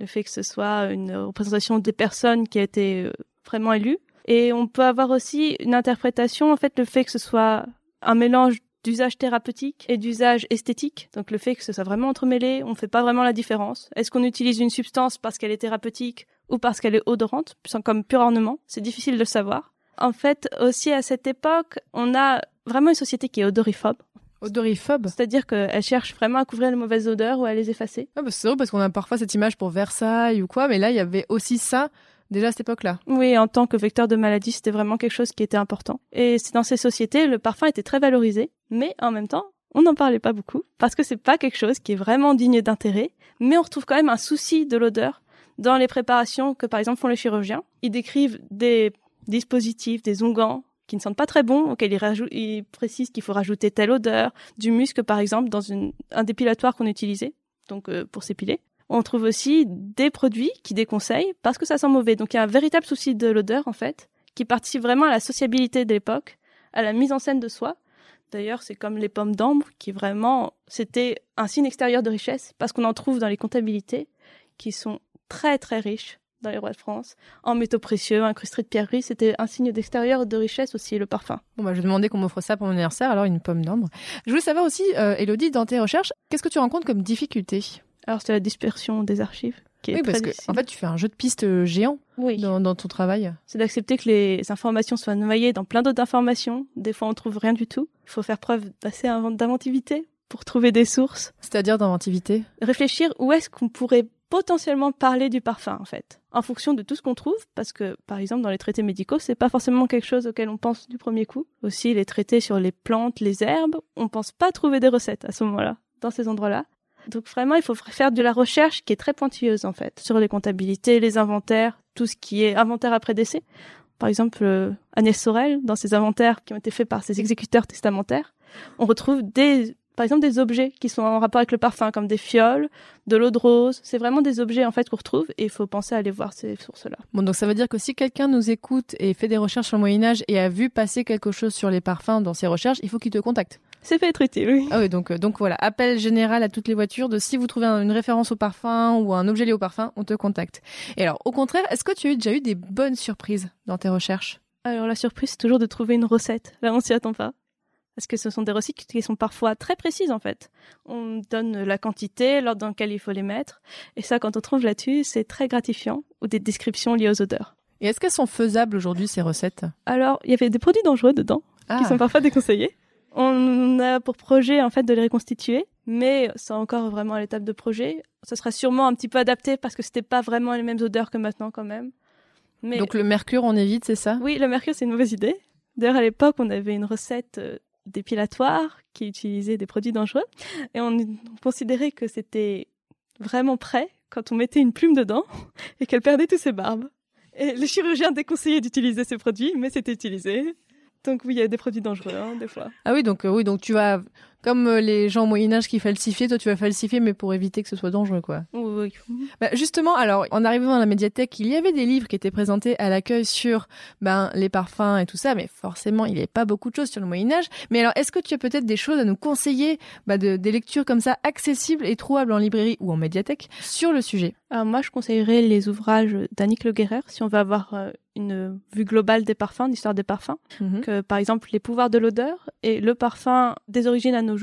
le fait que ce soit une représentation des personnes qui a été euh, vraiment élue. Et on peut avoir aussi une interprétation, en fait, le fait que ce soit un mélange d'usage thérapeutique et d'usage esthétique. Donc le fait que ce soit vraiment entremêlé, on ne fait pas vraiment la différence. Est-ce qu'on utilise une substance parce qu'elle est thérapeutique ou parce qu'elle est odorante, comme pur ornement? C'est difficile de le savoir. En fait, aussi à cette époque, on a vraiment une société qui est odoriphobe. Odoriphobe? C'est-à-dire qu'elle cherche vraiment à couvrir les mauvaises odeurs ou à les effacer. ah bah, C'est vrai parce qu'on a parfois cette image pour Versailles ou quoi, mais là, il y avait aussi ça déjà à cette époque-là. Oui, en tant que vecteur de maladie, c'était vraiment quelque chose qui était important. Et c'est dans ces sociétés, le parfum était très valorisé, mais en même temps, on n'en parlait pas beaucoup parce que c'est pas quelque chose qui est vraiment digne d'intérêt, mais on retrouve quand même un souci de l'odeur dans les préparations que par exemple font les chirurgiens. Ils décrivent des dispositifs, des onguents qui ne sentent pas très bons, auxquels ils, ils précisent qu'il faut rajouter telle odeur, du musc par exemple dans une, un dépilatoire qu'on utilisait, donc euh, pour s'épiler. On trouve aussi des produits qui déconseillent parce que ça sent mauvais. Donc il y a un véritable souci de l'odeur en fait, qui participe vraiment à la sociabilité de l'époque, à la mise en scène de soi. D'ailleurs, c'est comme les pommes d'ambre qui vraiment, c'était un signe extérieur de richesse parce qu'on en trouve dans les comptabilités qui sont très très riches dans les rois de France, en métaux précieux, incrustés de pierreries. C'était un signe d'extérieur de richesse aussi, le parfum. Bon, bah, je demandais qu'on m'offre ça pour mon anniversaire, alors une pomme d'ambre. Je voulais savoir aussi, euh, Elodie, dans tes recherches, qu'est-ce que tu rencontres comme difficulté Alors, c'est la dispersion des archives qui est Oui, parce que, difficile. en fait, tu fais un jeu de pistes euh, géant oui. dans, dans ton travail. C'est d'accepter que les informations soient noyées dans plein d'autres informations. Des fois, on trouve rien du tout. Il faut faire preuve d'assez invent- d'inventivité pour trouver des sources. C'est-à-dire d'inventivité. Réfléchir où est-ce qu'on pourrait potentiellement parler du parfum, en fait, en fonction de tout ce qu'on trouve, parce que, par exemple, dans les traités médicaux, c'est pas forcément quelque chose auquel on pense du premier coup. Aussi, les traités sur les plantes, les herbes, on pense pas trouver des recettes à ce moment-là, dans ces endroits-là. Donc vraiment, il faut faire de la recherche qui est très pointilleuse, en fait, sur les comptabilités, les inventaires, tout ce qui est inventaire après décès. Par exemple, euh, Agnès Sorel, dans ses inventaires qui ont été faits par ses exécuteurs testamentaires, on retrouve des, par exemple, des objets qui sont en rapport avec le parfum, comme des fioles, de l'eau de rose. C'est vraiment des objets, en fait, qu'on retrouve et il faut penser à aller voir ces sources-là. Bon, donc ça veut dire que si quelqu'un nous écoute et fait des recherches sur le Moyen-Âge et a vu passer quelque chose sur les parfums dans ses recherches, il faut qu'il te contacte. C'est fait être utile, oui. Ah oui, donc, euh, donc voilà, appel général à toutes les voitures de si vous trouvez un- une référence au parfum ou un objet lié au parfum, on te contacte. Et alors, au contraire, est-ce que tu as déjà eu des bonnes surprises dans tes recherches? Alors la surprise, c'est toujours de trouver une recette. Là, on s'y attend pas. Parce que ce sont des recettes qui sont parfois très précises, en fait. On donne la quantité, l'ordre dans lequel il faut les mettre. Et ça, quand on trouve là-dessus, c'est très gratifiant. Ou des descriptions liées aux odeurs. Et est-ce qu'elles sont faisables aujourd'hui, ces recettes? Alors, il y avait des produits dangereux dedans, Ah. qui sont parfois déconseillés. On a pour projet, en fait, de les reconstituer, mais c'est encore vraiment à l'étape de projet. Ça sera sûrement un petit peu adapté parce que c'était pas vraiment les mêmes odeurs que maintenant, quand même. Mais Donc le mercure, on évite, c'est ça? Oui, le mercure, c'est une mauvaise idée. D'ailleurs, à l'époque, on avait une recette euh, dépilatoire qui utilisait des produits dangereux et on considérait que c'était vraiment prêt quand on mettait une plume dedans et qu'elle perdait tous ses barbes. Et le chirurgien déconseillait d'utiliser ces produits, mais c'était utilisé. Donc oui, il y a des produits dangereux, hein, des fois. Ah oui, donc euh, oui, donc tu vas comme euh, les gens au Moyen Âge qui falsifiaient, toi tu vas falsifier, mais pour éviter que ce soit dangereux, quoi. Oui, Bah, justement, alors en arrivant dans la médiathèque, il y avait des livres qui étaient présentés à l'accueil sur ben les parfums et tout ça, mais forcément il n'y avait pas beaucoup de choses sur le Moyen Âge. Mais alors, est-ce que tu as peut-être des choses à nous conseiller, bah, de, des lectures comme ça accessibles et trouvables en librairie ou en médiathèque sur le sujet? Alors moi, je conseillerais les ouvrages d'Annick Le Guerrer si on veut avoir euh, une vue globale des parfums, d'histoire des parfums. Mhm. que, par exemple les pouvoirs de l'odeur et le parfum des origines à nos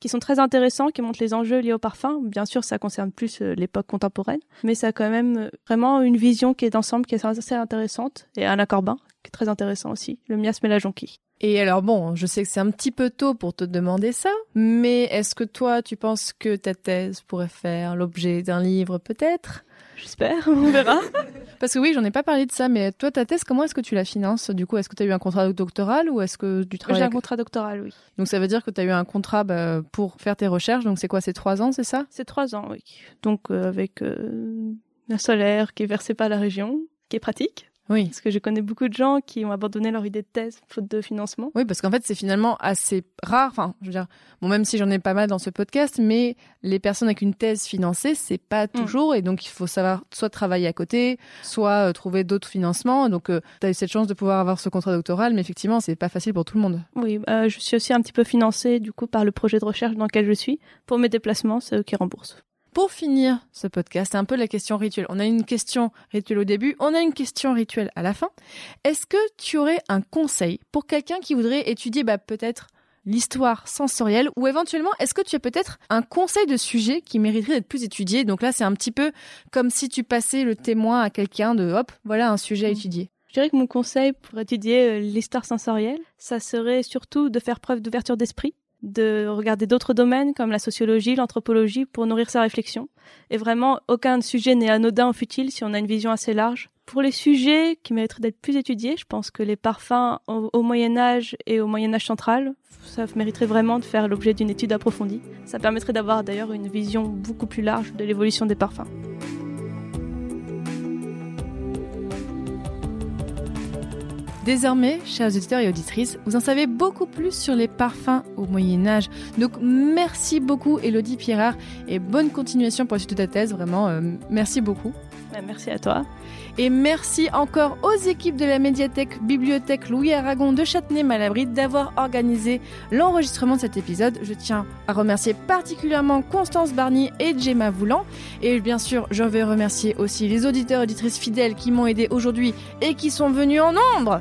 qui sont très intéressants, qui montrent les enjeux liés au parfum. Bien sûr, ça concerne plus euh, l'époque contemporaine, mais ça a quand même euh, vraiment une vision qui est d'ensemble, qui est assez intéressante. Et Anna Corbin, qui est très intéressant aussi, le miasme et la jonquille. Et alors bon, je sais que c'est un petit peu tôt pour te demander ça, mais est-ce que toi tu penses que ta thèse pourrait faire l'objet d'un livre peut-être? J'espère, on verra. [laughs] Parce que oui, j'en ai pas parlé de ça, mais toi ta thèse, comment est-ce que tu la finances? Du coup, est-ce que tu as eu un contrat doctoral ou est-ce que tu travailles J'ai un contrat doctoral, oui. Donc ça veut dire que tu as eu un contrat bah, pour faire tes recherches, donc c'est quoi, c'est trois ans, c'est ça? C'est trois ans, oui. Donc euh, avec euh, un salaire qui est versé par la région, qui est pratique. Oui. Parce que je connais beaucoup de gens qui ont abandonné leur idée de thèse faute de financement. Oui, parce qu'en fait, c'est finalement assez rare. Enfin, je veux dire, bon, même si j'en ai pas mal dans ce podcast, mais les personnes avec une thèse financée, c'est pas toujours. Et donc, il faut savoir soit travailler à côté, soit euh, trouver d'autres financements. Donc, tu as eu cette chance de pouvoir avoir ce contrat doctoral, mais effectivement, c'est pas facile pour tout le monde. Oui, euh, je suis aussi un petit peu financée du coup par le projet de recherche dans lequel je suis. Pour mes déplacements, c'est eux qui remboursent. Pour finir ce podcast, c'est un peu la question rituelle. On a une question rituelle au début, on a une question rituelle à la fin. Est-ce que tu aurais un conseil pour quelqu'un qui voudrait étudier bah, peut-être l'histoire sensorielle ou éventuellement est-ce que tu as peut-être un conseil de sujet qui mériterait d'être plus étudié? Donc là, c'est un petit peu comme si tu passais le témoin à quelqu'un de hop, voilà un sujet à étudier. Je dirais que mon conseil pour étudier euh, l'histoire sensorielle, ça serait surtout de faire preuve d'ouverture d'esprit, de regarder d'autres domaines comme la sociologie, l'anthropologie pour nourrir sa réflexion. Et vraiment, aucun sujet n'est anodin ou futile si on a une vision assez large. Pour les sujets qui mériteraient d'être plus étudiés, je pense que les parfums au, au Moyen Âge et au Moyen Âge central, ça mériterait vraiment de faire l'objet d'une étude approfondie. Ça permettrait d'avoir d'ailleurs une vision beaucoup plus large de l'évolution des parfums. Désormais, chers auditeurs et auditrices, vous en savez beaucoup plus sur les parfums au Moyen Âge. Donc merci beaucoup Elodie Pierrard et bonne continuation pour la suite de ta thèse, vraiment euh, merci beaucoup. Merci à toi. Et merci encore aux équipes de la médiathèque Bibliothèque Louis Aragon de Châtenay-Malabry d'avoir organisé l'enregistrement de cet épisode. Je tiens à remercier particulièrement Constance Barny et Gemma Voulant. Et bien sûr, je vais remercier aussi les auditeurs et auditrices fidèles qui m'ont aidé aujourd'hui et qui sont venus en nombre.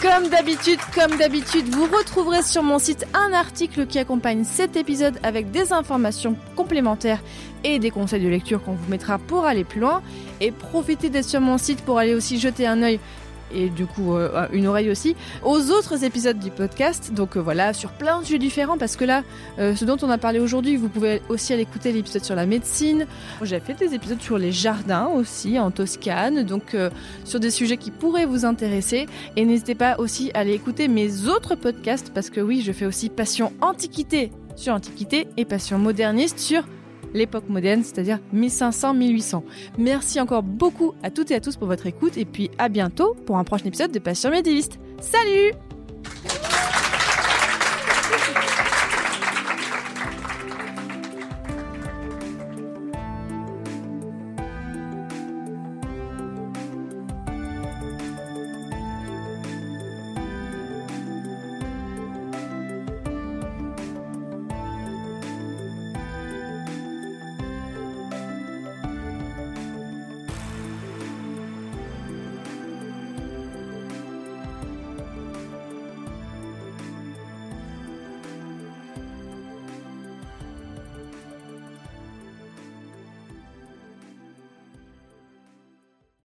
Comme d'habitude, comme d'habitude, vous retrouverez sur mon site un article qui accompagne cet épisode avec des informations complémentaires et des conseils de lecture qu'on vous mettra pour aller plus loin. Et profitez d'être sur mon site pour aller aussi jeter un œil et du coup euh, une oreille aussi aux autres épisodes du podcast. Donc euh, voilà sur plein de sujets différents parce que là euh, ce dont on a parlé aujourd'hui vous pouvez aussi aller écouter l'épisode sur la médecine. J'ai fait des épisodes sur les jardins aussi en Toscane. Donc sur des sujets qui pourraient vous intéresser. Et n'hésitez pas aussi à aller écouter mes autres podcasts parce que oui je fais aussi passion antiquité sur antiquité et passion moderniste sur l'époque moderne, c'est-à-dire 1500-1800. Merci encore beaucoup à toutes et à tous pour votre écoute et puis à bientôt pour un prochain épisode de Passion médiéviste. Salut